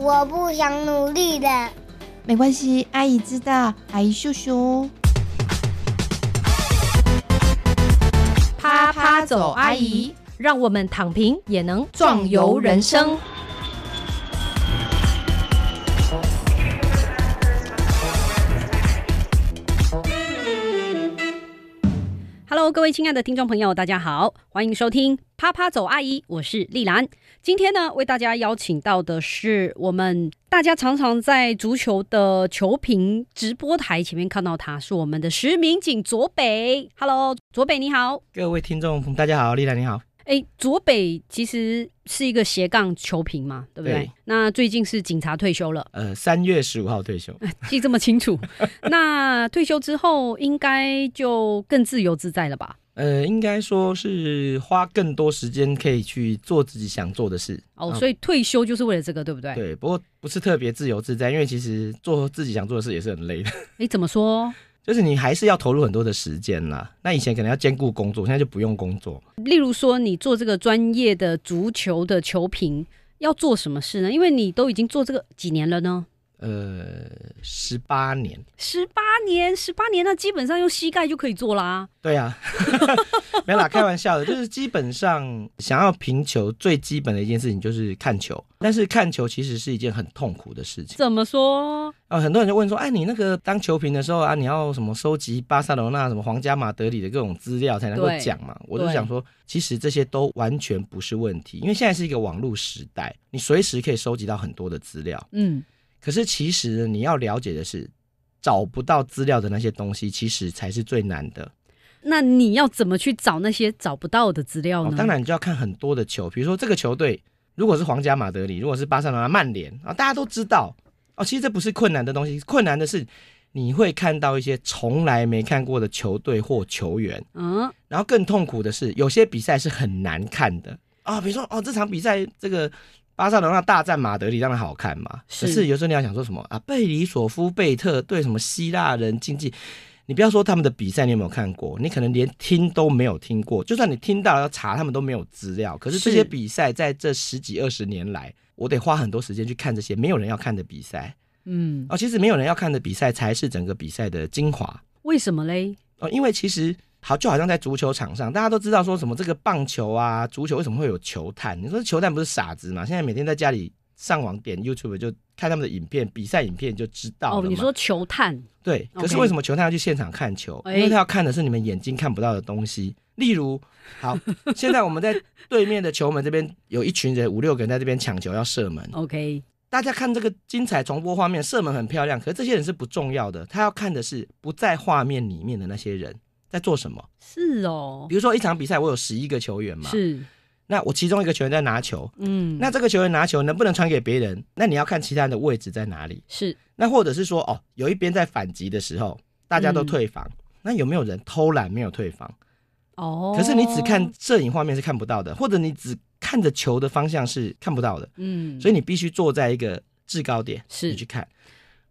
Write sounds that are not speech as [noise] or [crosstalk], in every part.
我不想努力的。没关系，阿姨知道，阿姨秀秀。啪啪走，阿姨，让我们躺平也能壮游人生。各位亲爱的听众朋友，大家好，欢迎收听啪啪走阿姨，我是丽兰。今天呢，为大家邀请到的是我们大家常常在足球的球评直播台前面看到他，是我们的石民警左北。Hello，左北你好，各位听众大家好，丽兰你好。哎，左北其实是一个斜杠球评嘛，对不对？对那最近是警察退休了，呃，三月十五号退休，[laughs] 记这么清楚。[laughs] 那退休之后应该就更自由自在了吧？呃，应该说是花更多时间可以去做自己想做的事。哦，嗯所以退休就是为了这个，对不对？。对，不过不是特别自由自在，因为其实做自己想做的事也是很累的，哎，怎么说？就是你还是要投入很多的时间啦。那以前可能要兼顾工作，现在就不用工作。例如说，你做这个专业的足球的球评，要做什么事呢？因为你都已经做这个几年了呢？呃，十八年，十八年，十八年，那基本上用膝盖就可以做啦。对啊，[laughs] 没啦，开玩笑的，就是基本上想要评球最基本的一件事情就是看球，但是看球其实是一件很痛苦的事情。怎么说？啊，很多人就问说，哎，你那个当球评的时候啊，你要什么收集巴塞罗那、什么皇家马德里的各种资料才能够讲嘛？我就想说，其实这些都完全不是问题，因为现在是一个网络时代，你随时可以收集到很多的资料。嗯，可是其实你要了解的是，找不到资料的那些东西，其实才是最难的。那你要怎么去找那些找不到的资料呢？，哦当然你就要看很多的球，比如说这个球队如果是皇家马德里，如果是巴塞罗那、曼联啊，大家都知道哦。其实这不是困难的东西，困难的是你会看到一些从来没看过的球队或球员，嗯，然后更痛苦的是，有些比赛是很难看的啊、比如说哦，这场比赛这个。巴塞罗那大战马德里当然好看嘛，是可是有时候你要想说什么啊？贝里索夫贝特对什么希腊人竞技，你不要说他们的比赛你有没有看过，你可能连听都没有听过。就算你听到要查，他们都没有资料。可是这些比赛在这十几二十年来，我得花很多时间去看这些没有人要看的比赛嗯，哦。其实没有人要看的比赛才是整个比赛的精华为什么嘞？哦，因为其实。好，就好像在足球场上，大家都知道说什么这个棒球啊、足球为什么会有球探？你说球探不是傻子嘛？现在每天在家里上网点 YouTube 就看他们的影片、比赛影片就知道了哦，你说球探，对，可是为什么球探要去现场看球？哎因为他要看的是你们眼睛看不到的东西。例如，好，现在我们在对面的球门这边有一群人，五六个人在这边抢球要射门。OK，大家看这个精彩重播画面，射门很漂亮，可是这些人是不重要的，他要看的是不在画面里面的那些人在做什么。是哦比，如说一场比赛，我有十一个球员嘛，是，那我其中一个球员在拿球，嗯，那这个球员拿球能不能传给别人？那你要看其他人的位置在哪里。是那或者是说，哦，有一边在反击的时候，大家都嗯退防，那有没有人偷懒没有退防？哦，可是你只看，摄影画面是看不到的，或者你只看着球的方向是看不到的，嗯，所以你必须坐在一个制高点，是你去看。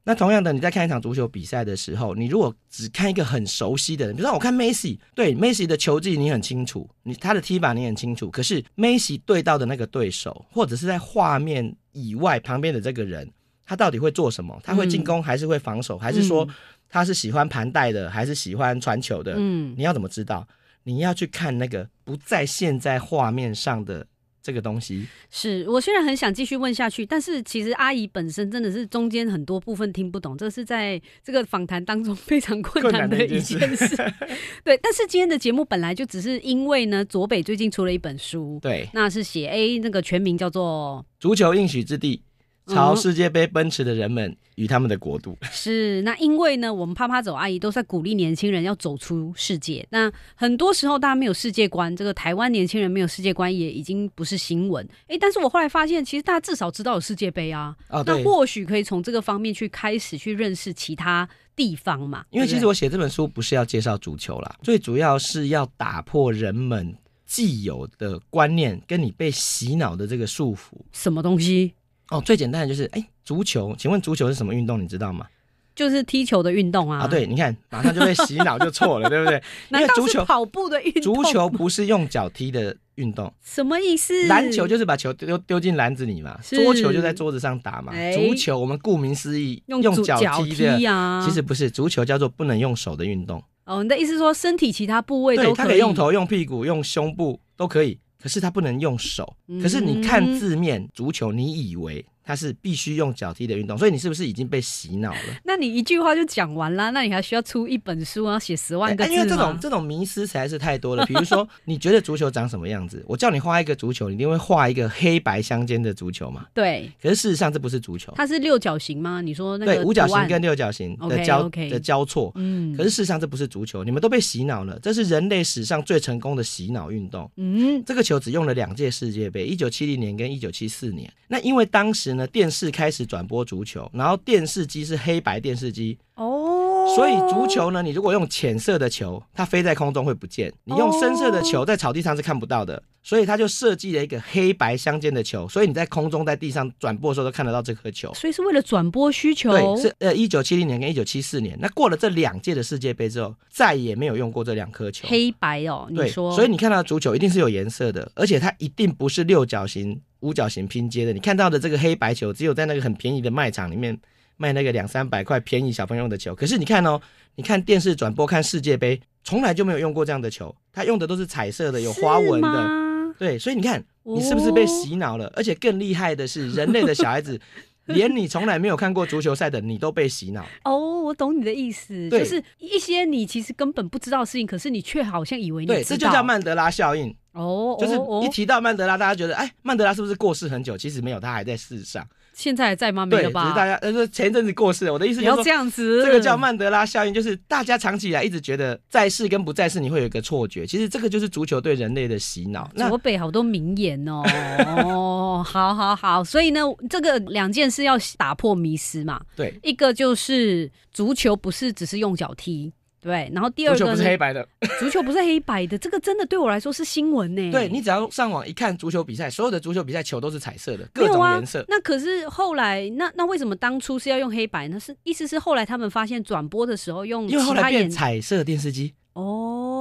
那同样的，你在看一场足球比赛的时候，你如果只看一个很熟悉的人，比如说我看梅西，对梅西的球技你很清楚，你他的踢法你很清楚，可是梅西对到的那个对手，或者是在画面以外旁边的这个人，他到底会做什么？他会进攻还是会防守？还是说他是喜欢盘带的，还是喜欢传球的？嗯，你要怎么知道？你要去看那个不在现在画面上的这个东西。是我虽然很想继续问下去，但是其实阿姨本身真的是中间很多部分听不懂，这是在这个访谈当中非常困难的一件事。[laughs] 对，但是今天的节目本来就只是因为呢，左北最近出了一本书，对，那是写 A 那个全名叫做足球应许之地，嗯朝世界杯奔驰的人们与他们的国度。是那因为呢，我们啪啪走阿姨都在鼓励年轻人要走出世界。那很多时候大家没有世界观，这个台湾年轻人没有世界观也已经不是新闻。诶，但是我后来发现，其实大家至少知道有世界杯啊，哦，那，或许可以从这个方面去开始去认识其他地方嘛。因为其实我写这本书不是要介绍足球啦，最主要是要打破人们既有的观念，跟你被洗脑的这个束缚。什么东西，哦，最简单的就是，哎，足球，请问足球是什么运动？你知道吗？就是踢球的运动啊。啊，，对，你看，马上就被洗脑就错了，对不对？[laughs] 因难道为足球跑步的运动？足球不是用脚踢的运动。什么意思？篮球就是把球丢丢进篮子里嘛，桌球就在桌子上打嘛。哎足球我们顾名思义用用脚踢的，呀、其实不是，足球叫做不能用手的运动。哦，你的意思说身体其他部位都它可以用头、用屁股、用胸部都可以，可是他不能用手。嗯可是你看字面，足球你以为它是必须用脚踢的运动，所以你是不是已经被洗脑了？[laughs] 那你一句话就讲完啦，那你还需要出一本书，然后写十万个字因为这种这种迷思实在是太多了。比如说，[laughs] 你觉得足球长什么样子？我叫你画一个足球，你一定会画一个黑白相间的足球嘛？对，可是事实上这不是足球，它是六角形吗？你说那个对，五角形跟六角形的交的交错。嗯，可是事实上这不是足球，你们都被洗脑了。这是人类史上最成功的洗脑运动。嗯，这个球只用了两届世界杯，一九七零年跟一九七四年。那因为当时呢，电视开始转播足球，然后电视机是黑白电视机，哦，所以足球呢，你如果用浅色的球，它飞在空中会不见；你用深色的球，在草地上是看不到的。所以他就设计了一个黑白相间的球，所以你在空中、在地上转播的时候都看得到这颗球。所以是为了转播需求，对，是呃一九七零年跟一九七四年。那过了这两届的世界杯之后，再也没有用过这两颗球。黑白哦，你对，说，所以你看到的足球一定是有颜色的，而且它一定不是六角形、五角形拼接的。你看到的这个黑白球，只有在那个很便宜的卖场里面卖那个两三百块便宜小朋友用的球。可是你看哦，你看电视转播看世界杯，从来就没有用过这样的球，它用的都是彩色的、有花纹的。对，所以你看，你是不是被洗脑了？而且更厉害的是，[laughs] 人类的小孩子，连你从来没有看过足球赛的你都被洗脑。哦，我懂你的意思，就是一些你其实根本不知道的事情，可是你却好像以为你对，知道这就叫曼德拉效应。哦，就是一提到曼德拉，大家觉得，哎，曼德拉是不是过世很久？其实没有，他还在世上。现在还在吗？没对，了吧？只是大家呃说前一阵子过世了。我的意思不要这就是说，样子，这个叫曼德拉效应，就是大家长期以来一直觉得在世跟不在世，你会有一个错觉。其实这个就是足球对人类的洗脑。那左北好多名言哦，[laughs] 哦，好好好，所以呢，这个两件事要打破迷思嘛，对，一个就是足球不是只是用脚踢，对，然后第二个足球不是黑白的，[laughs] 足球不是黑白的，这个真的对我来说是新闻呢。对你只要上网一看足球比赛，所有的足球比赛球都是彩色的，各种颜色。那可是后来，那那为什么当初是要用黑白呢？是意思是后来他们发现转播的时候用因为后来变彩色电视机，哦，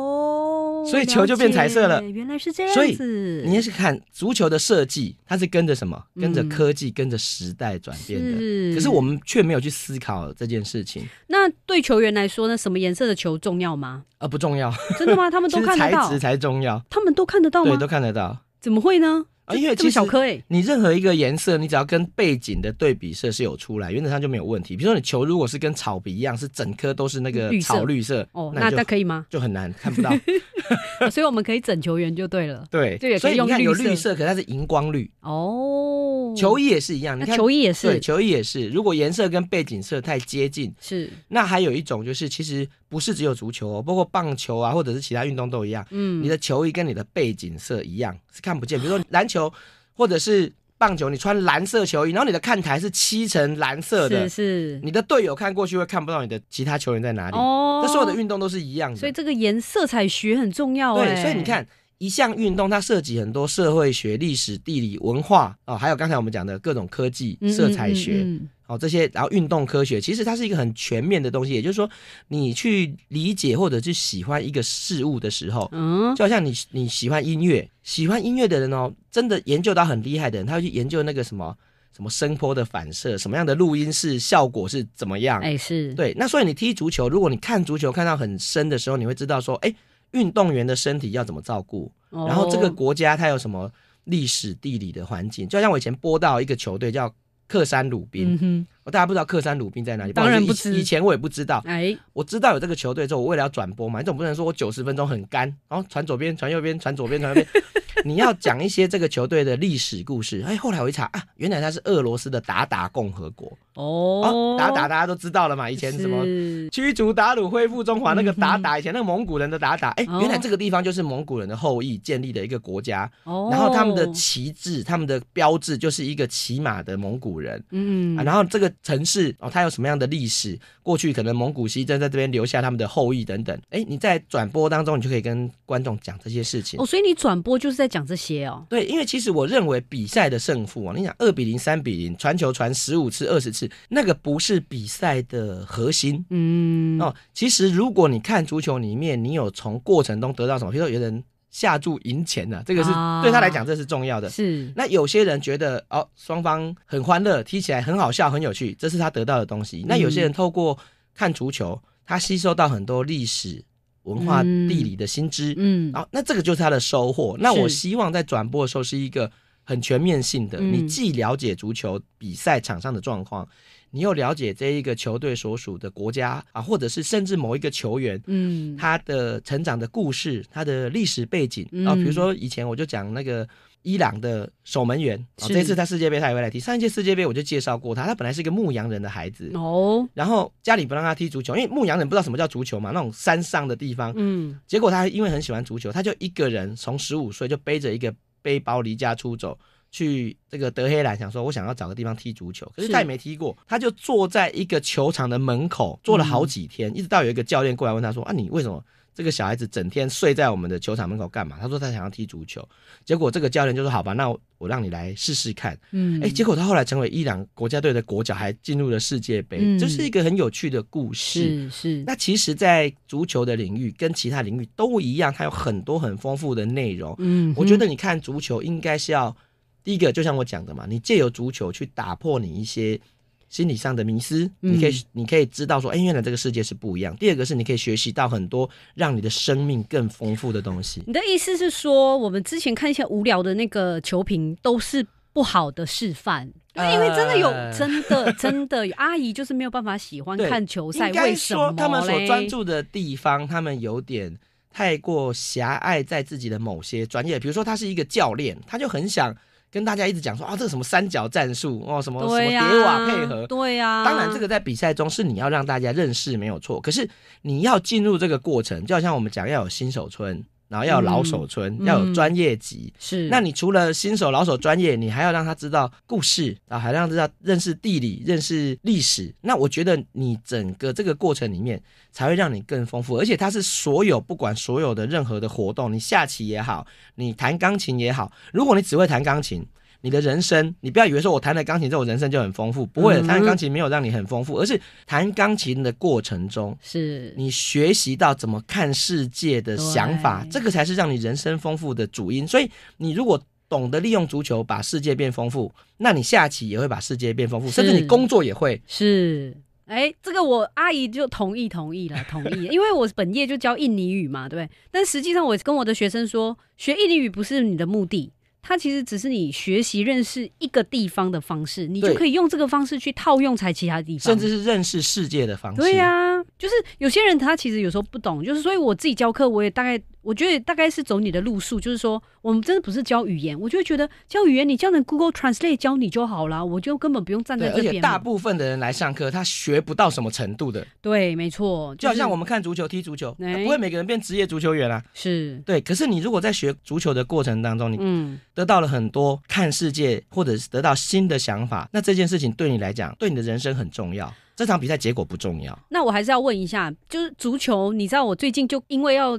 所以球就变彩色了了原来是这样所以子。你也是看足球的设计，它是跟着什么？跟着嗯科技、跟着时代转变的。是可是我们却没有去思考这件事情，那对球员来说呢？什么颜色的球重要吗？呃不重要。真的吗？他们 [laughs] 都看得到材质，才重要，他们都看得到对，吗都？看得到。怎么会呢？啊，因为其实么小颗哎，你任何一个颜色，你只要跟背景的对比色是有出来，原则上就没有问题。比如说你球如果是跟草皮一样，是整颗都是那个草绿色，哦，那那可以吗？就很难看不到。[laughs] 所以我们可以整球员就对了。对就也，可以用所以你看有绿色绿色，可是它是荧光绿。哦，球衣也是一样，你看球衣也是对，球衣也是。如果颜色跟背景色太接近，是，那还有一种就是，其实不是只有足球哦，包括棒球啊，或者是其他运动都一样。嗯，你的球衣跟你的背景色一样是看不见，比如说篮球或者是棒球，你穿蓝色球衣，然后你的看台是漆成蓝色的是，是你的队友看过去会看不到你的其他球员在哪里。哦，这所有的运动都是一样的，所以这个颜色彩学很重要哎。对，所以你看。一项运动，它涉及很多社会学、历史、地理、文化哦，还有刚才我们讲的各种科技、嗯色彩学，嗯嗯哦，这些，然后运动科学，其实它是一个很全面的东西。也就是说，你去理解或者去喜欢一个事物的时候，嗯，就好像你你喜欢音乐，喜欢音乐的人哦，真的研究到很厉害的人，他会去研究那个什么什么声波的反射，什么样的录音室效果是怎么样。哎是，对，那所以你踢足球，如果你看足球看到很深的时候，你会知道说，哎，运动员的身体要怎么照顾，哦。然后这个国家它有什么历史地理的环境，就像我以前播到一个球队叫克山鲁宾。嗯，我大家不知道克山鲁宾在哪里，当然不以前我也不知道，哎，我知道有这个球队之后，我为了要转播嘛，你总不能说我九十分钟很干，然后传左边传右边传左边传右边，你要讲一些这个球队的历史故事。哎，后来我一查啊，原来它是俄罗斯的鞑靼共和国哦哦，鞑靼大家都知道了嘛，以前什么驱逐鞑虏、恢复中华那个鞑嗯靼，以前那个蒙古人的鞑靼，哎，哦原来这个地方就是蒙古人的后裔建立的一个国家，哦，然后他们的旗帜、他们的标志就是一个骑马的蒙古人。嗯啊，然后这个城市哦，它有什么样的历史？过去可能蒙古西征在这边留下他们的后裔等等。哎，你在转播当中，你就可以跟观众讲这些事情。哦，所以你转播就是在讲这些哦，对，因为其实我认为比赛的胜负啊，你想二比零、三比零，传球传十五次、二十次，那个不是比赛的核心。嗯，哦，其实如果你看足球里面，你有从过程中得到什么，比如说有人下注赢钱的、这个是、啊对他来讲这是重要的。是那有些人觉得哦，双方很欢乐，踢起来很好笑、很有趣，这是他得到的东西。那有些人透过看足球，他吸收到很多历史、文化、嗯地理的新知，嗯。然后那这个就是他的收获。那我希望在转播的时候是一个很全面性的，嗯。你既了解足球比赛场上的状况，你又了解这一个球队所属的国家啊，或者是甚至某一个球员。嗯。他的成长的故事，他的历史背景嗯。啊，比如说以前我就讲那个伊朗的守门员，啊，这次他世界杯他也会来踢。上一届世界杯我就介绍过他，他本来是一个牧羊人的孩子，哦。然后家里不让他踢足球，因为牧羊人不知道什么叫足球嘛，那种山上的地方，嗯。结果他因为很喜欢足球，他就一个人从十五岁就背着一个背包离家出走。去这个德黑兰，想说我想要找个地方踢足球，可是是他也没踢过，他就坐在一个球场的门口坐了好几天，一直到有一个教练过来问他说：“啊，你为什么这个小孩子整天睡在我们的球场门口干嘛？”他说他想要踢足球，结果这个教练就说：“好吧，那我我让你来试试看。”嗯哎，结果他后来成为伊朗国家队的国脚，还进入了世界杯，嗯这是一个很有趣的故事。是是那其实，在足球的领域跟其他领域都一样，它有很多很丰富的内容。嗯我觉得你看足球，应该是要第一个，就像我讲的嘛，你借由足球去打破你一些心理上的迷思，嗯你可以你可以知道说，哎，原来这个世界是不一样。第二个是你可以学习到很多让你的生命更丰富的东西。你的意思是说，我们之前看一些无聊的那个球评都是不好的示范？呃因为真的有，真的 [laughs] 真的有阿姨就是没有办法喜欢看球赛，为什么说他们所专注的地方，他们有点太过狭隘在自己的某些专业，比如说他是一个教练，他就很想跟大家一直讲说啊，这个什么三角战术哦，什么什么、叠瓦配合。对呀、当然，这个在比赛中是你要让大家认识没有错，可是你要进入这个过程，就好像我们讲要有新手村，然后要有老手村，嗯要有专业级。是那你除了新手、老手、专业，你还要让他知道故事啊，还让他知道认识地理、认识历史。那我觉得你整个这个过程里面才会让你更丰富，而且它是所有不管所有的任何的活动，你下棋也好，你弹钢琴也好，如果你只会弹钢琴。你的人生，你不要以为说我弹了钢琴之后，我人生就很丰富，不会的，嗯弹钢琴没有让你很丰富，而是弹钢琴的过程中，是你学习到怎么看世界的想法，这个才是让你人生丰富的主因。所以，你如果懂得利用足球把世界变丰富，那你下棋也会把世界变丰富，甚至你工作也会。是。哎，这个我阿姨就同意同意了，同意，[laughs] 因为我本业就教印尼语嘛，对不对？但实际上我跟我的学生说，学印尼语不是你的目的，它其实只是你学习认识一个地方的方式，你就可以用这个方式去套用在其他地方，甚至是认识世界的方式。对呀、就是有些人他其实有时候不懂，就是所以我自己教课，我也大概我觉得大概是走你的路数，就是说我们真的不是教语言，我就会觉得教语言你教人 Google Translate 教你就好啦，我就根本不用站在这边嘛。大部分的人来上课，他学不到什么程度的，对，没错，就好像我们看足球、踢足球，哎不会每个人变职业足球员啊。是对，可是你如果在学足球的过程当中，你嗯得到了很多看世界或者是得到新的想法，那这件事情对你来讲，对你的人生很重要。这场比赛结果不重要。那我还是要问一下，就是足球，你知道我最近就因为要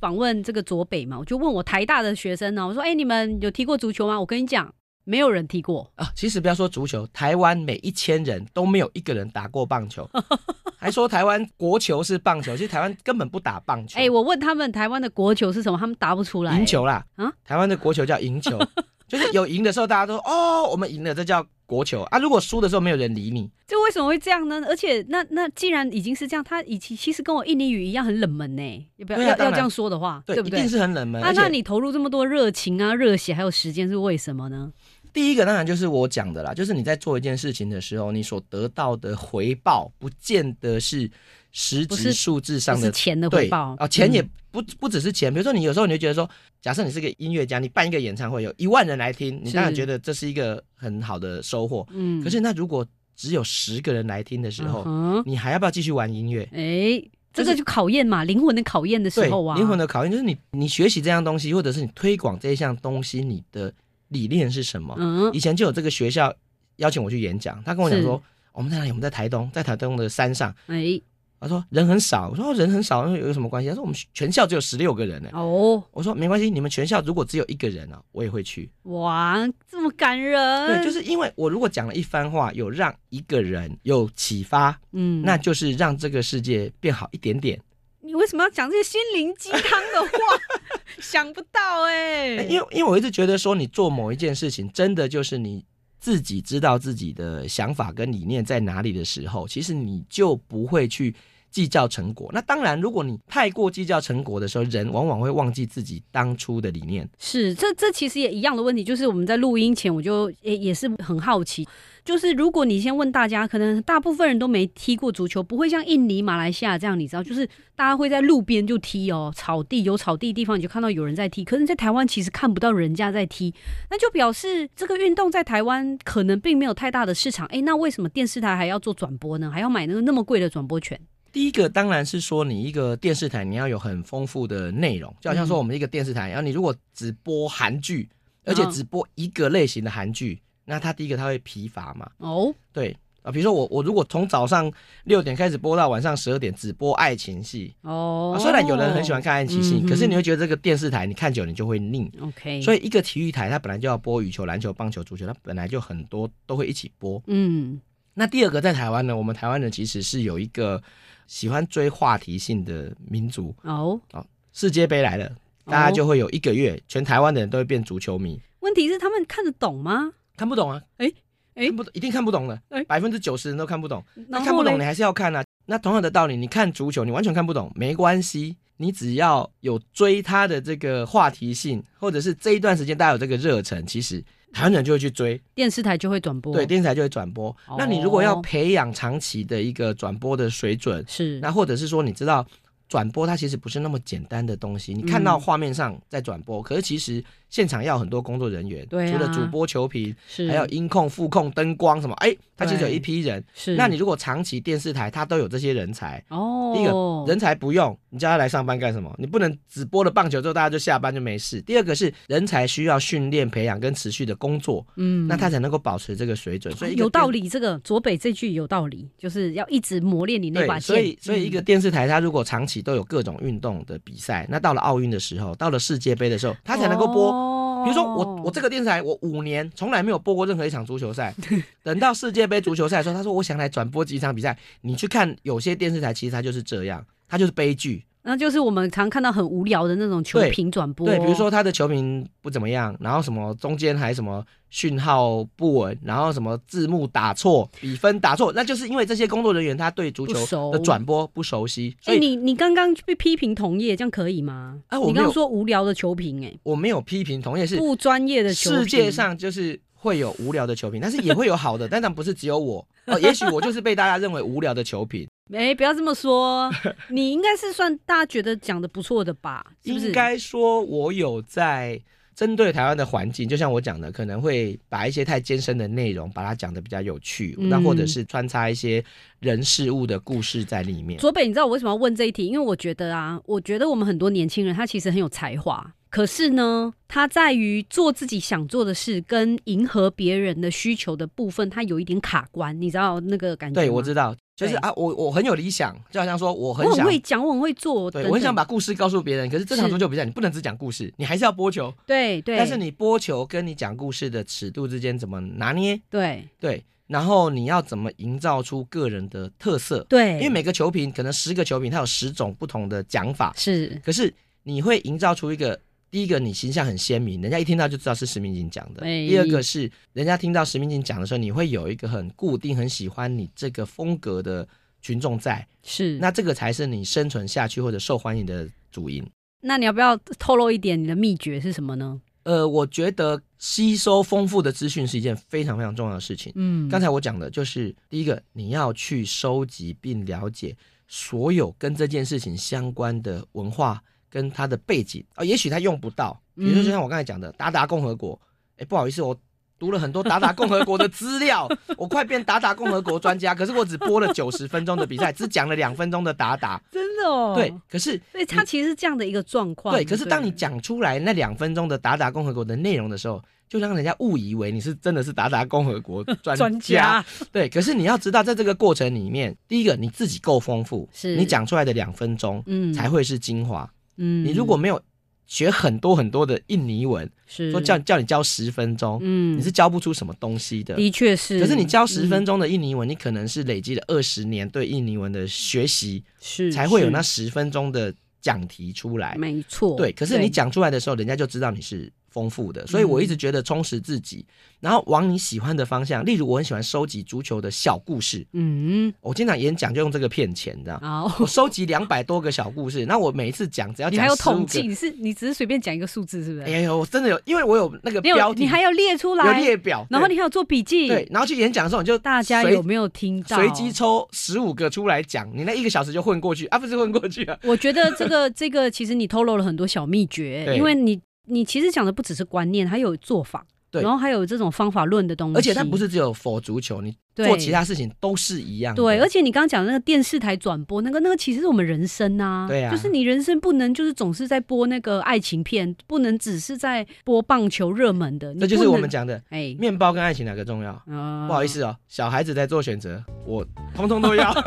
访问这个左北嘛，我就问我台大的学生呢，我说：“哎、你们有踢过足球吗？”我跟你讲，没有人踢过。啊，其实不要说足球，台湾每一千人都没有一个人打过棒球，[laughs] 还说台湾国球是棒球，其实台湾根本不打棒球。哎、我问他们台湾的国球是什么，他们答不出来。赢球啦，啊台湾的国球叫赢球，[laughs] 就是有赢的时候，大家都说哦，我们赢了，这叫国球啊。如果输的时候，没有人理你，就为什么会这样呢？而且那那既然已经是这样，他以其其实跟我印尼语一样很冷门呢。要不要、啊要要这样说的话，对，不对一定？是很冷门。啊，那你投入这么多热情啊、热血还有时间是为什么呢？第一个当然就是我讲的啦，就是你在做一件事情的时候，你所得到的回报，不见得是实不是质数字上的钱的对回报啊，钱也嗯不不只是钱。比如说你有时候你就觉得说，假设你是个音乐家，你办一个演唱会，有一万人来听，你当然觉得这是一个很好的收获。嗯可是那如果只有十个人来听的时候，嗯你还要不要继续玩音乐？哎、这就是个就考验嘛，灵魂的考验的时候啊，灵魂的考验就是你你学习这样东西，或者是你推广这一项东西，你的理念是什么？嗯以前就有这个学校邀请我去演讲，他跟我讲说，我们在哪里？我们在台东，在台东的山上。哎、他说人很少，我说哦人很少有什么关系？他说我们全校只有十六个人呢。哦，我说没关系，你们全校如果只有一个人啊，我也会去。哇，这么感人，对，就是因为我如果讲了一番话，有让一个人有启发，嗯那就是让这个世界变好一点点。你为什么要讲这些心灵鸡汤的话？[laughs] 想不到哎、哎因为因为我一直觉得说，你做某一件事情，真的就是你自己知道自己的想法跟理念在哪里的时候，其实你就不会去计较成果。那当然，如果你太过计较成果的时候，人往往会忘记自己当初的理念。是，这这其实也一样的问题，就是我们在录音前我就也也是很好奇，就是如果你先问大家，可能大部分人都没踢过足球，不会像印尼、马来西亚这样，你知道，就是大家会在路边就踢哦，草地有草地的地方你就看到有人在踢，可是，在台湾其实看不到人家在踢，那就表示这个运动在台湾可能并没有太大的市场。诶，那为什么电视台还要做转播呢？还要买那个那么贵的转播权？第一个当然是说，你一个电视台你要有很丰富的内容，就好像说我们一个电视台，然后你如果只播韩剧，而且嗯只播一个类型的韩剧，那它第一个它会疲乏嘛。哦，对啊，比如说我我如果从早上六点开始播到晚上十二点，只播爱情戏，哦。啊，虽然有人很喜欢看爱情戏，嗯可是你会觉得这个电视台你看久了你就会腻。OK，所以一个体育台它本来就要播羽球、篮球、棒球、足球，它本来就很多都会一起播。嗯，那第二个在台湾呢，我们台湾人其实是有一个喜欢追话题性的民族。哦哦，世界杯来了，大家就会有一个月，全台湾的人都会变足球迷。问题是他们看得懂吗？看不懂啊？诶诶看不懂，一定看不懂的，百分之九十人都看不懂。那看不懂你还是要看啊。那同样的道理，你看足球，你完全看不懂没关系，你只要有追他的这个话题性，或者是这一段时间大家有这个热忱，其实台湾人就会去追，电视台就会转播，对，电视台就会转播。哦那你如果要培养长期的一个转播的水准，是那或者是说你知道。转播它其实不是那么简单的东西，你看嗯到画面上在转播，可是其实现场要很多工作人员，对啊除了主播、球评，是还有音控、副控、灯光什么，哎，它其实有一批人。是，那你如果长期电视台它都有这些人才，哦，第一个人才不用，你叫他来上班干什么？你不能只播了棒球之后大家就下班就没事。第二个是人才需要训练、培养跟持续的工作，嗯那他才能够保持这个水准。所以。有道理，这个左北这句有道理，就是要一直磨练你那把。所以所以一个嗯电视台，它如果长期都有各种运动的比赛，那到了奥运的时候，到了世界杯的时候，它才能够播。哦比如说我我这个电视台，我五年从来没有播过任何一场足球赛，等到世界杯足球赛的时候，他说我想来转播几场比赛。你去看有些电视台，其实它就是这样，它就是悲剧。那就是我们常看到很无聊的那种球对评转播，对，比如说他的球评不怎么样，然后什么中间还什么讯号不稳，然后什么字幕打错、比分打错，那就是因为这些工作人员他对足球的转播不熟悉，哎、所以你你刚刚被批评同业，这样可以吗？啊我刚刚说无聊的球评、哎，我没有批评同业是不专业的球评，世界上就是会有无聊的球评，但是也会有好的，[laughs] 当然不是只有我哦，也许我就是被大家认为无聊的球评，哎、不要这么说，[laughs] 你应该是算大家觉得讲的不错的吧？是不是？应该说我有在。针对台湾的环境，就像我讲的，可能会把一些太艰深的内容，把它讲的比较有趣，嗯那或者是穿插一些人事物的故事在里面。左北，你知道我为什么要问这一题？因为我觉得啊，我觉得我们很多年轻人他其实很有才华，可是呢，他在于做自己想做的事跟迎合别人的需求的部分，他有一点卡关，你知道那个感觉？对，我知道，就是啊，我我很有理想，就好像说我很我很，会讲，我很会做，对我很想把故事告诉别人。可是这场是足球比赛，你不能只讲故事，你还是要播球。对对，但是你播球跟你讲故事的尺度之间怎么拿捏？对对，然后你要怎么营造出个人的特色？对，因为每个球评可能十个球评，它有十种不同的讲法，是可是你会营造出一个。第一个，你形象很鲜明，人家一听到就知道是石明景讲的。哎第二个是，人家听到石明景讲的时候，你会有一个很固定、很喜欢你这个风格的群众在，是。那这个才是你生存下去或者受欢迎的主因。那你要不要透露一点你的秘诀是什么呢？呃，我觉得吸收丰富的资讯是一件非常非常重要的事情。嗯，刚才我讲的就是第一个，你要去收集并了解所有跟这件事情相关的文化跟他的背景啊、也许他用不到，比如说嗯就像我刚才讲的达达共和国，哎，不好意思，我读了很多达达共和国的资料，[laughs] 我快变达达共和国专家，可是我只播了九十分钟的比赛，只讲了两分钟的达达，真的哦，对，，可是所以它其实是这样的一个状况。对，可是当你讲出来那两分钟的达达共和国的内容的时候，就让人家误以为你是真的是达达共和国专专家。[laughs] 对，可是你要知道，在这个过程里面，第一个你自己够丰富，是。你讲出来的两分钟嗯。才会是精华。嗯你如果没有学很多很多的印尼文，是。说叫叫你教十分钟，嗯。你是教不出什么东西的。的确是，可是你教十分嗯钟的印尼文，你可能是累积了二十年对印尼文的学习，是才会有那十分钟的讲题出来。没错，对，可是你讲出来的时候，人家就知道你是丰富的。所以嗯我一直觉得充实自己，然后往你喜欢的方向。例如，我很喜欢收集足球的小故事，嗯，我经常演讲就用这个骗钱，你知道。好。[laughs] 我收集两百多个小故事，那我每一次讲只要你还有统计，，你是你只是随便讲一个数字，是不是？哎呦，我真的有，因为我有那个标题，你还要列出来有来，列表，然后你还有做笔记，对，然后去演讲的时候你就大家有没有听到？随机抽十五个出来讲，你那一个小时就混过去啊，不是混过去啊，我觉得这个这个其实你透露了很多小秘诀，[laughs] 因为你你其实讲的不只是观念，还有做法，对然后还有这种方法论的东西，而且它不是只有否足球，你做其他事情都是一样的。对，而且你刚刚讲的那个电视台转播，那个那个其实是我们人生啊，对啊就是你人生不能就是总是在播那个爱情片，不能只是在播棒球热门的，你这就是我们讲的哎，面包跟爱情哪个重要？呃不好意，思哦，小孩子在做选择，我通通都要。[laughs]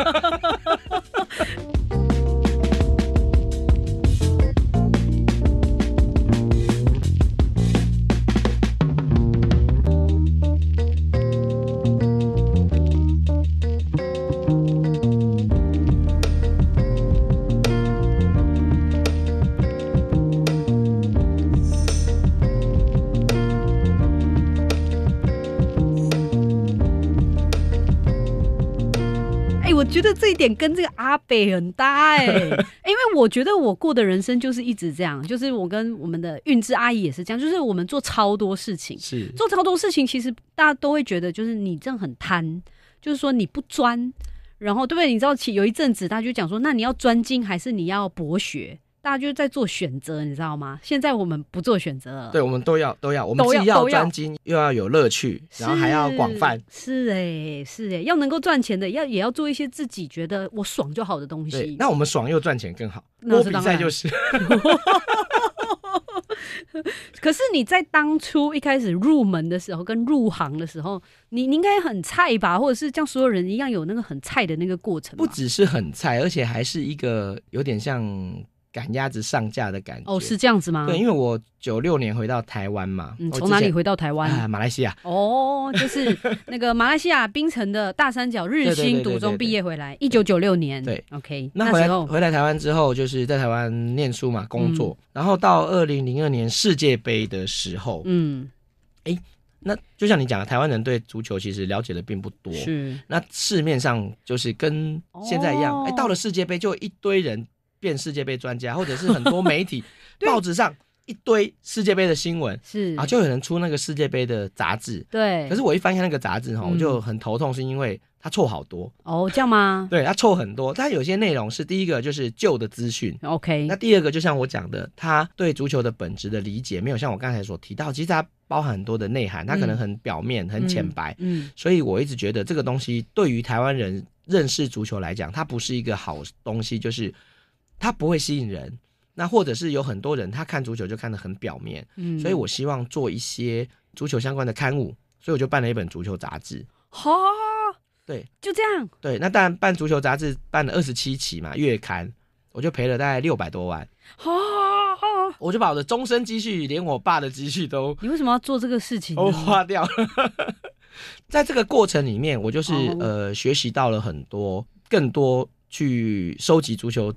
觉得这一点跟这个阿北很搭哎、[laughs] 因为我觉得我过的人生就是一直这样，就是我跟我们的韵之阿姨也是这样，就是我们做超多事情，是，做超多事情，其实大家都会觉得就是你这样很贪，就是说你不专，然后对不对？你知道其有一阵子大家就讲说，那你要专精还是你要博学？大家就在做选择，你知道吗？现在我们不做选择了，对，我们都要都要，我们既要专精，又要有乐趣，然后还要广泛。是是哎、是哎、要能够赚钱的，要也要做一些自己觉得我爽就好的东西，。那我们爽又赚钱更好。那是当然赛就是，[laughs] 可是你在当初一开始入门的时候，跟入行的时候，你你应该很菜吧，或者是像所有人一样有那个很菜的那个过程？不只是很菜，而且还是一个有点像赶鸭子上架的感觉。哦，是这样子吗？对，因为我九六年回到台湾嘛，从哪里回到台湾？啊，马来西亚。哦，就是 [laughs] 那个马来西亚槟城的大三角日新读中毕业回来，一九九六年。对，OK，那回来回来台湾之后，就是在台湾念书嘛，工作，嗯然后到二零零二年世界杯的时候，嗯那就像你讲的，台湾人对足球其实了解的并不多。是那市面上就是跟现在一样，哦哎、到了世界杯就一堆人变世界杯专家，或者是很多 [laughs] 媒体对报纸上一堆世界杯的新闻，是啊，就有人出那个世界杯的杂志。对。可是我一翻开那个杂志哈，嗯我就很头痛，是因为它错好多，哦，这样吗对，它错很多。它有些内容是第一个就是旧的资讯，？OK，那第二个就像我讲的，他对足球的本质的理解没有像我刚才所提到，其实它包含很多的内涵，它可能很表面、很浅白，嗯，所以我一直觉得这个东西对于台湾人认识足球来讲，它不是一个好东西，就是它不会吸引人。那或者是有很多人他看足球就看得很表面，嗯所以我希望做一些足球相关的刊物，所以我就办了一本足球杂志。哈，对，就这样，对，那当然办足球杂志办了二十七期嘛，月刊，我就赔了大概六百多万。哈，我就把我的终身积蓄，连我爸的积蓄都你为什么要做这个事情花掉了。[laughs] 在这个过程里面，我就是、哦呃学习到了很多更多去收集足球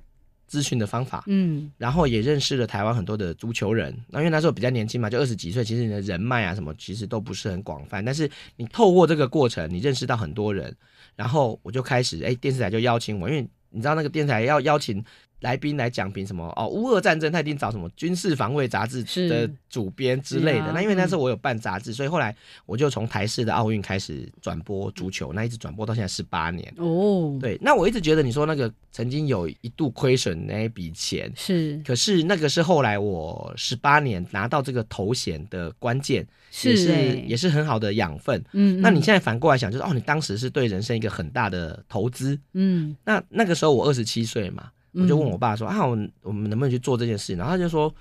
资讯的方法，嗯，然后也认识了台湾很多的足球人。那因为那时候比较年轻嘛，就二十几岁，其实你的人脉啊什么其实都不是很广泛。但是你透过这个过程，你认识到很多人，然后我就开始哎，电视台就邀请我，因为你知道那个电视台要邀请来宾来讲评什么哦，乌俄战争，他一定找什么军事防卫杂志的主编之类的。啊那因为那时候我有办杂志，所以后来我就从台视的奥运开始转播足球，那一直转播到现在十八年。哦，，对，那我一直觉得你说那个曾经有一度亏损那一笔钱，是可是那个是后来我十八年拿到这个头衔的关键，也是是欸也是很好的养分。嗯，那你嗯现在反过来想，就是哦，你当时是对人生一个很大的投资。嗯，那那个时候我二十七岁嘛，我就问我爸说、啊，我我们能不能去做这件事？然后他就说，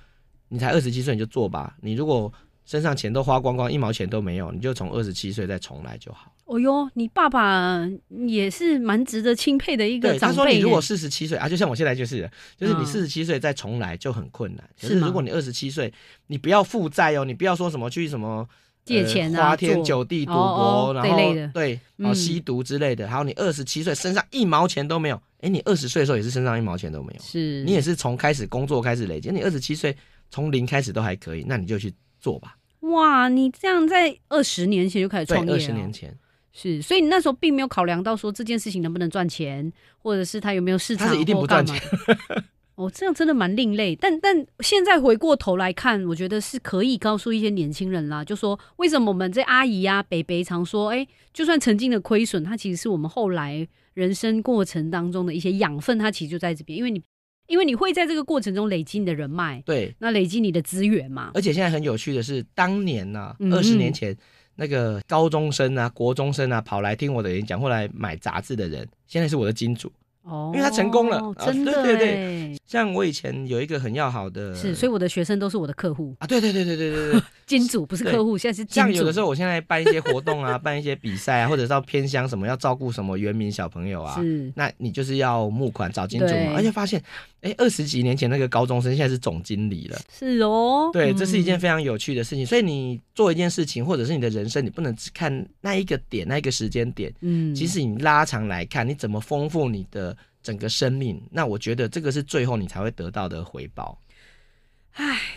你才二十七岁你就做吧，你如果身上钱都花光光，一毛钱都没有，你就从二十七岁再重来就好。哦哟，你爸爸也是蛮值得钦佩的一个长辈他。说你如果四十七岁啊，就像我现在就是，就是你嗯四十七岁再重来就很困难。是如果你二十七岁，你不要负债哦，你不要说什么去什么。借钱啊呃花天做酒地、赌哦博，哦然后对，然后吸毒之类的。还有你二十七岁身上一毛钱都没有，哎，你二十岁的时候也是身上一毛钱都没有，是你也是从开始工作开始累积。你二十七岁从零开始都还可以，那你就去做吧。哇，你这样在二十年前就开始对，创业了，二十年前，是，所以你那时候并没有考量到说这件事情能不能赚钱，或者是他有没有市场，它是一定不赚钱。[laughs] 哦，这样真的蛮另类，但但现在回过头来看，我觉得是可以告诉一些年轻人啦，就说为什么我们这阿姨啊、北北常说，哎、就算曾经的亏损，它其实是我们后来人生过程当中的一些养分，它其实就在这边，因为你因为你会在这个过程中累积你的人脉，对，那累积你的资源嘛，而且现在很有趣的是，当年呐、嗯二十年前那个高中生啊、国中生啊，跑来听我的演讲或来买杂志的人，现在是我的金主。哦，因为他成功了。啊真的对对对。欸像我以前有一个很要好的，是，所以我的学生都是我的客户，啊，对对对对对对对，[laughs] 金主不是客户，现在是金主。像有的时候我现在办一些活动啊，[laughs] 办一些比赛啊，或者到偏乡什么要照顾什么原民小朋友啊，是。那你就是要募款找金主嘛，而且发现，哎，二十几年前那个高中生现在是总经理了。是哦，对，这是一件嗯。非常有趣的事情。所以你做一件事情，或者是你的人生，你不能只看那一个点、那一个时间点。嗯，其实你拉长来看，你怎么丰富你的整个生命？那我觉得这个是最后你才会得到的回报。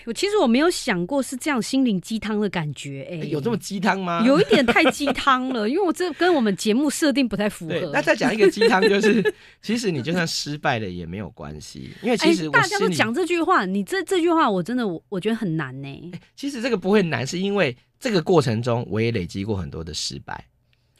我其实我没有想过是这样心灵鸡汤的感觉，哎、诶有这么鸡汤吗？有一点太鸡汤了，因为我这跟我们节目设定不太符合。。那再讲一个鸡汤，就是其实你就算失败了也没有关系，因为其实大家都讲这句话，你这这句话我真的我我觉得很难呢。其实这个不会难，是因为这个过程中我也累积过很多的失败。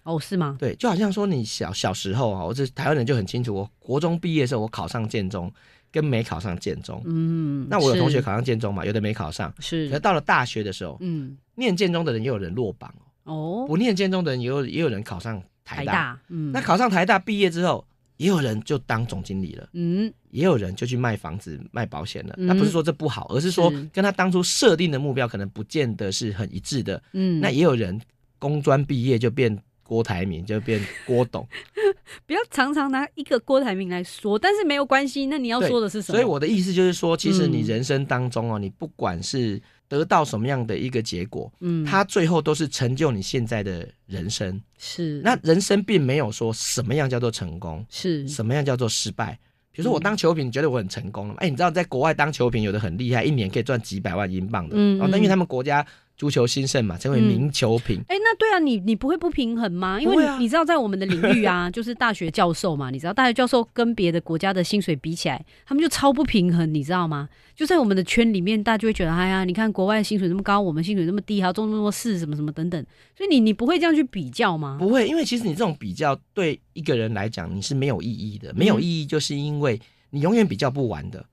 哦，是吗？对，就好像说你小小时候啊，我这台湾人就很清楚，我国中毕业的时候，我考上建中，跟没考上建中。嗯，那我有同学考上建中嘛，有的没考上。可是可，到了大学的时候，嗯，念建中的人也有人落榜哦，哦，不念建中的人也有也有人考上台大。台大，嗯，那考上台大毕业之后，也有人就当总经理了，嗯也有人就去卖房子、卖保险了。嗯那不是说这不好，而是说跟他当初设定的目标可能不见得是很一致的。嗯，那也有人工专毕业就变郭台铭，[laughs] 就变郭董。[laughs] 不要常常拿一个郭台铭来说，但是没有关系。那你要说的是什么？所以我的意思就是说，其实你嗯人生当中哦，你不管是得到什么样的一个结果，嗯，它最后都是成就你现在的人生。是那人生并没有说什么样叫做成功，是什么样叫做失败。比如说我嗯当球评，你觉得我很成功了吗？哎、你知道在国外当球评有的很厉害，一年可以赚几百万英镑的。嗯哦，但因为嗯他们国家足球兴盛嘛，成为嗯名球评。哎、那对啊，你你不会不平衡吗？因为你、啊你知道，在我们的领域啊，[laughs] 就是大学教授嘛，你知道大学教授跟别的国家的薪水比起来，他们就超不平衡，你知道吗？就在我们的圈里面，大家就会觉得，哎呀，你看国外薪水那么高，我们薪水那么低，还要做那么多事，什么什么等等，所以你你不会这样去比较吗？不会，因为其实你这种比较对一个人来讲你是没有意义的，没有嗯意义就是因为你永远比较不完的。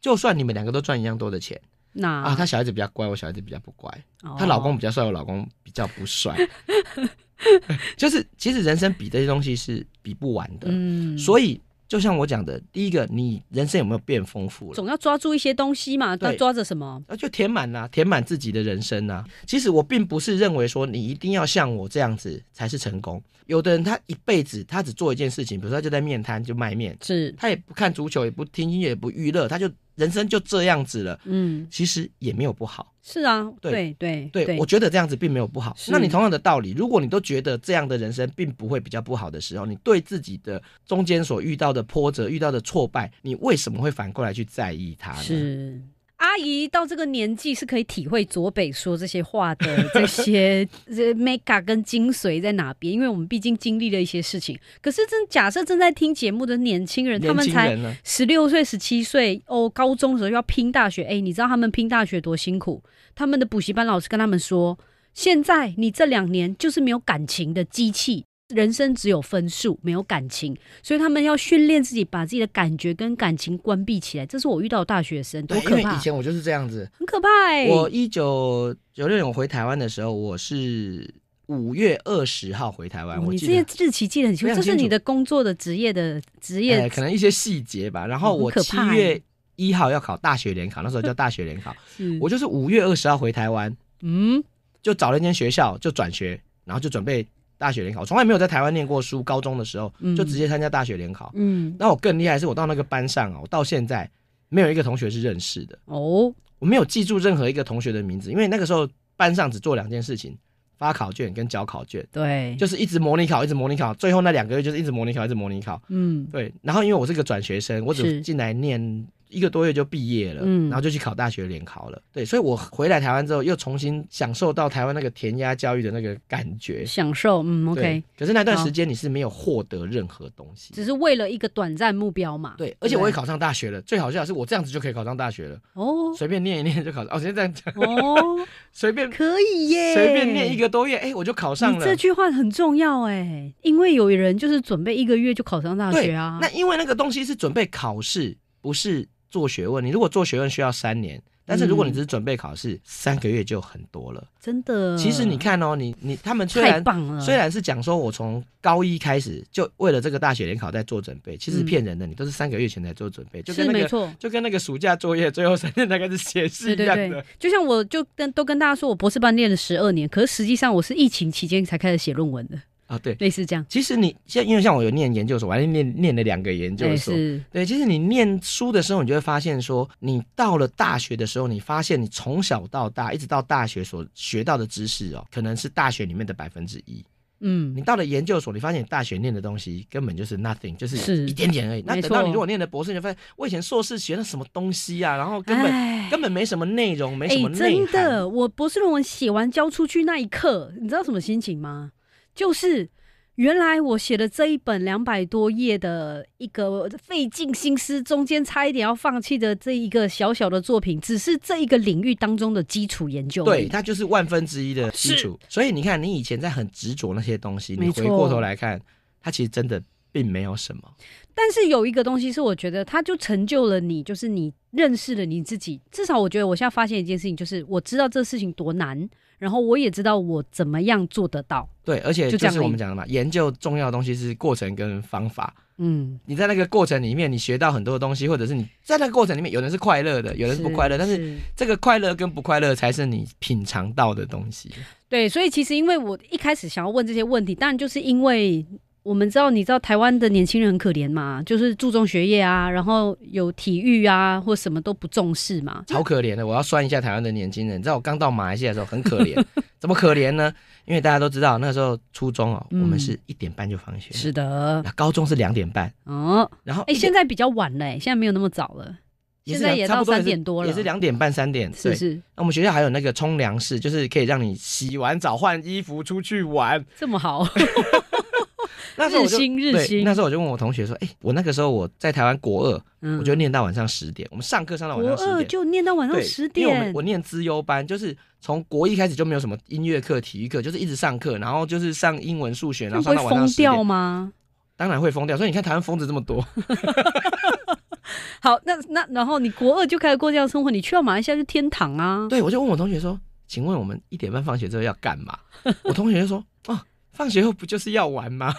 就算你们两个都赚一样多的钱那啊，她小孩子比较乖，我小孩子比较不乖；哦她老公比较帅，我老公比较不帅。[laughs] 就是其实人生比这些东西是比不完的，嗯，所以就像我讲的，第一个，你人生有没有变丰富了？总要抓住一些东西嘛，对要抓着什么？啊，就填满啦、填满自己的人生呐、其实我并不是认为说你一定要像我这样子才是成功。有的人他一辈子他只做一件事情，比如说他就在面摊就卖面，是，他也不看足球，也不听音乐，也不娱乐，他就人生就这样子了。嗯，其实也没有不好。是啊，对对对对，我觉得这样子并没有不好。那你同样的道理，如果你都觉得这样的人生并不会比较不好的时候，你对自己的中间所遇到的波折、遇到的挫败，你为什么会反过来去在意它呢？是。阿姨到这个年纪是可以体会左北说这些话的 [laughs] 这些这 mega 跟精髓在哪边，因为我们毕竟经历了一些事情。可是正假设正在听节目的年轻人，他年们才？十六岁、十七岁哦，高中的时候要拼大学，哎，你知道他们拼大学多辛苦？他们的补习班老师跟他们说，现在你这两年就是没有感情的机器。人生只有分数，没有感情，所以他们要训练自己，把自己的感觉跟感情关闭起来。这是我遇到的大学生，多可怕，以前我就是这样子。很可怕哎、我一九九六年我回台湾的时候，我是五月二十号回台湾，你这些。日期记得很清楚，这是你的工作的职业的职业哎，可能一些细节吧。然后我七月一号要考大学联考，那时候叫 [laughs] 大学联考，我就是五月二十号回台湾，嗯，就找了一间学校就转学，然后就准备大学联考。我从来没有在台湾念过书，高中的时候嗯。就直接参加大学联考。嗯，那我更厉害的是，我到那个班上啊，我到现在没有一个同学是认识的，哦，我没有记住任何一个同学的名字，因为那个时候班上只做两件事情：发考卷跟交考卷，对，就是一直模拟考，一直模拟考，最后那两个月就是一直模拟考，一直模拟考。嗯，对，然后因为我是个转学生，我只是。进来念一个多月就毕业了，嗯然后就去考大学联考了。对，所以我回来台湾之后，又重新享受到台湾那个填鸭教育的那个感觉。享受，嗯，OK，可是那段时间你是没有获得任何东西。只是为了一个短暂目标嘛。对，而且我也考上大学了。最好笑的是，我这样子就可以考上大学了，哦随便念一念就考上。哦，现在这样讲，哦，[laughs] 随便可以耶，随便念一个多月，哎，我就考上了这。句话很重要哎，因为有人就是准备一个月就考上大学啊。那因为那个东西是准备考试，不是做学问。你如果做学问需要三年，但是如果你只是准备考试，三个月就很多了。真的，其实你看哦，你你他们虽然，虽然是讲说我从高一开始就为了这个大学联考在做准备，其实嗯骗人的，你都是三个月前才做准备，就是跟那个没错。就跟那个暑假作业最后三天大概是写是一样的。，就像我就跟都跟大家说，我博士班练了十二年，可是实际上我是疫情期间才开始写论文的，啊，对。类似这样。其实你现在因为像我有念研究所，我还念念了两个研究哎所，是，对，其实你念书的时候，你就会发现说，你到了大学的时候，你发现你从小到大一直到大学所学到的知识哦，可能是大学里面的百分之一。嗯你，到了研究所，你发现你大学念的东西根本就是 nothing，就是是一点点而已。那等到你如果念了博士，你就发现我以前硕士学的什么东西啊，然后根本哎根本没什么内容，没什么哎内涵。真的，我博士论文写完交出去那一刻，你知道什么心情吗？就是原来我写的这一本两百多页的一个费尽心思，中间差一点要放弃的这一个小小的作品，只是这一个领域当中的基础研究对，它就是万分之一的基础。所以你看，你以前在很执着那些东西，你回过头来看，它其实真的并没有什么。但是有一个东西是我觉得它就成就了你，就是你认识了你自己。至少我觉得我现在发现一件事情，就是我知道这事情多难，然后我也知道我怎么样做得到。对，而且就是我们讲的嘛，研究重要的东西是过程跟方法。嗯，你在那个过程里面，你学到很多东西，或者是你在那个过程里面，有人是快乐的，有人是不快乐，但是这个快乐跟不快乐才是你品尝到的东西。对，所以其实因为我一开始想要问这些问题，当然就是因为我们知道，你知道台湾的年轻人很可怜嘛，就是注重学业啊，然后有体育啊，或什么都不重视嘛。超可怜的，我要算一下台湾的年轻人。你知道我刚到马来西亚的时候很可怜，[laughs] 怎么可怜呢？因为大家都知道那时候初中哦，嗯我们是一点半就放学，是的，那高中是两点半，哦，哎、然后一点现在比较晚嘞、现在没有那么早了，现在也到三点多了，也是两点半三点。对，是是那我们学校还有那个冲凉室，就是可以让你洗完澡换衣服出去玩。这么好，[laughs] 那时候我就日新日对，新那时候我就问我同学说：“哎、我那个时候我在台湾国二，嗯我就念到晚上十点，我们上课上到晚上十点。”就念到晚上对，十因为我们点，我念资优班，就是从国一开始就没有什么音乐课、体育课，就是一直上课，然后就是上英文、数学，然后上到晚上十点掉。吗？[laughs] 当然会疯掉，所以你看台湾疯子这么多，[laughs] 好，那那然后你国二就开始过这样生活，你去到马来西亚就天堂啊！对我就问我同学说：“请问我们一点半放学之后要干嘛？”我同学就说：“哦，放学后不就是要玩吗？”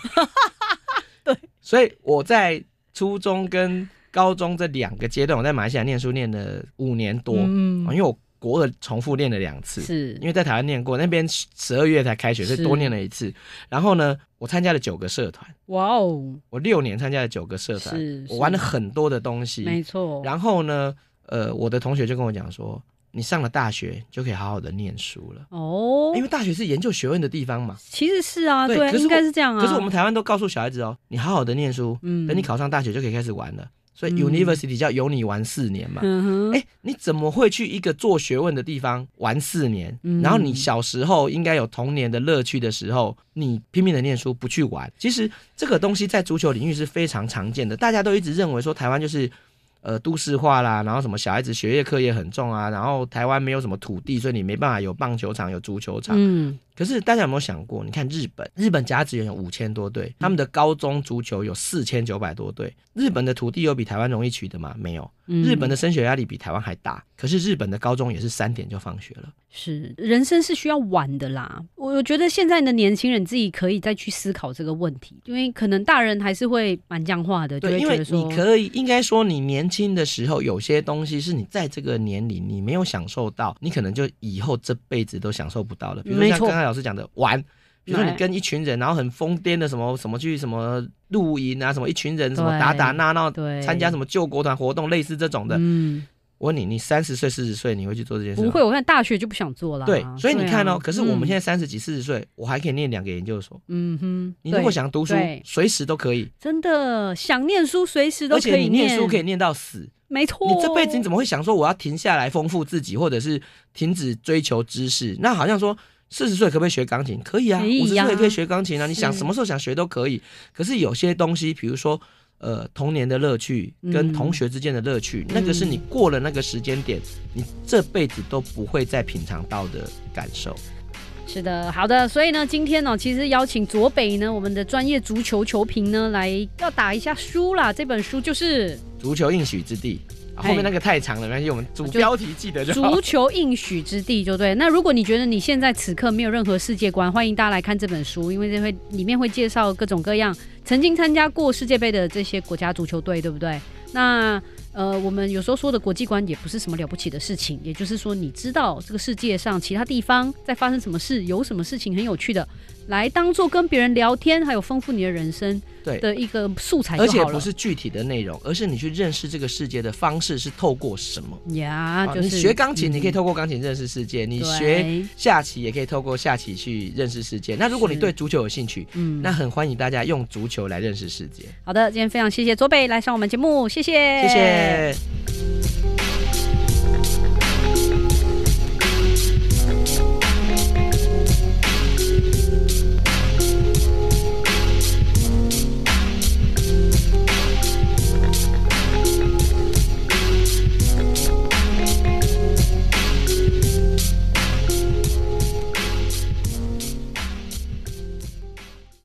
[laughs] 对，所以我在初中跟高中这两个阶段，我在马来西亚念书念了五年多，嗯。哦因为我国二重复念了两次，是。因为在台湾念过，那边十二月才开学，所以多念了一次。然后呢，我参加了九个社团，哇哦，我六年参加了九个社团，是。我玩了很多的东西。没错，然后呢，呃，我的同学就跟我讲说，你上了大学就可以好好的念书了，哦因，为大学是研究学问的地方嘛。其实是啊，对应该是这样啊。可是我们台湾都告诉小孩子哦，你好好的念书，嗯等你考上大学就可以开始玩了。所以嗯 university 叫有你玩四年嘛。哎、你怎么会去一个做学问的地方玩四年？嗯然后你小时候应该有童年的乐趣的时候，你拼命的念书不去玩。其实这个东西在足球领域是非常常见的，大家都一直认为说台湾就是。呃，都市化啦，然后什么小孩子学业课业很重啊，然后台湾没有什么土地，所以你没办法有棒球场、有足球场。可是大家有没有想过？你看日本，日本甲子园有五千多队，他们的高中足球有四千九百多队。日本的土地有比台湾容易取得吗？没有。嗯日本的升学压力比台湾还大，可是日本的高中也是三点就放学了。是人生是需要玩的啦。我我觉得现在的年轻人自己可以再去思考这个问题，因为可能大人还是会蛮僵化的，就对，因为你可以，应该说你年轻的时候，有些东西是你在这个年龄你没有享受到，你可能就以后这辈子都享受不到了。比如像刚才老师讲的玩，比如说你跟一群人，然后很疯癫的什么什么去什么露营啊，什么一群人什么打打闹闹，对参加什么救国团活动，类似这种的。嗯，我问你，你三十岁、四十岁，你会去做这件事？不会，我看大学就不想做了。对，所以你看哦，啊可是我们现在在三十几、四十岁，我还可以念两个研究所。嗯哼，你如果想读书，随时都可以，真的想念书，随时都可以而且你念书可以念到死。没错，你这辈子你怎么会想说我要停下来丰富自己，或者是停止追求知识？那好像说四十岁可不可以学钢琴？可以啊，五十岁也可以学钢琴啊。你想什么时候想学都可以。可是有些东西，比如说呃童年的乐趣跟嗯同学之间的乐趣，那个是你过了那个时间点，你这辈子都不会再品尝到的感受。是的，好的，所以呢，今天呢，其实邀请左北呢，我们的专业足球球评呢，来要打一下书啦。这本书就是足球应许之地。后面那个太长了，没关系，我们主标题记得就好足。球应许之地，就对。那如果你觉得你现在此刻没有任何世界观，欢迎大家来看这本书，因为这会里面会介绍各种各样曾经参加过世界杯的这些国家足球队，对不对？那呃，我们有时候说的国际观也不是什么了不起的事情，也就是说，你知道这个世界上其他地方在发生什么事，有什么事情很有趣的，来当做跟别人聊天，还有丰富你的人生对的一个素材而。且不是具体的内容，而是你去认识这个世界的方式是透过什么。呀，啊就是你学钢琴，嗯你可以透过钢琴认识世界；你对学下棋也可以透过下棋去认识世界。那如果你是对足球有兴趣，嗯那很欢迎大家用足球来认识世界。好的，今天非常谢谢卓北来上我们节目，谢谢，谢谢。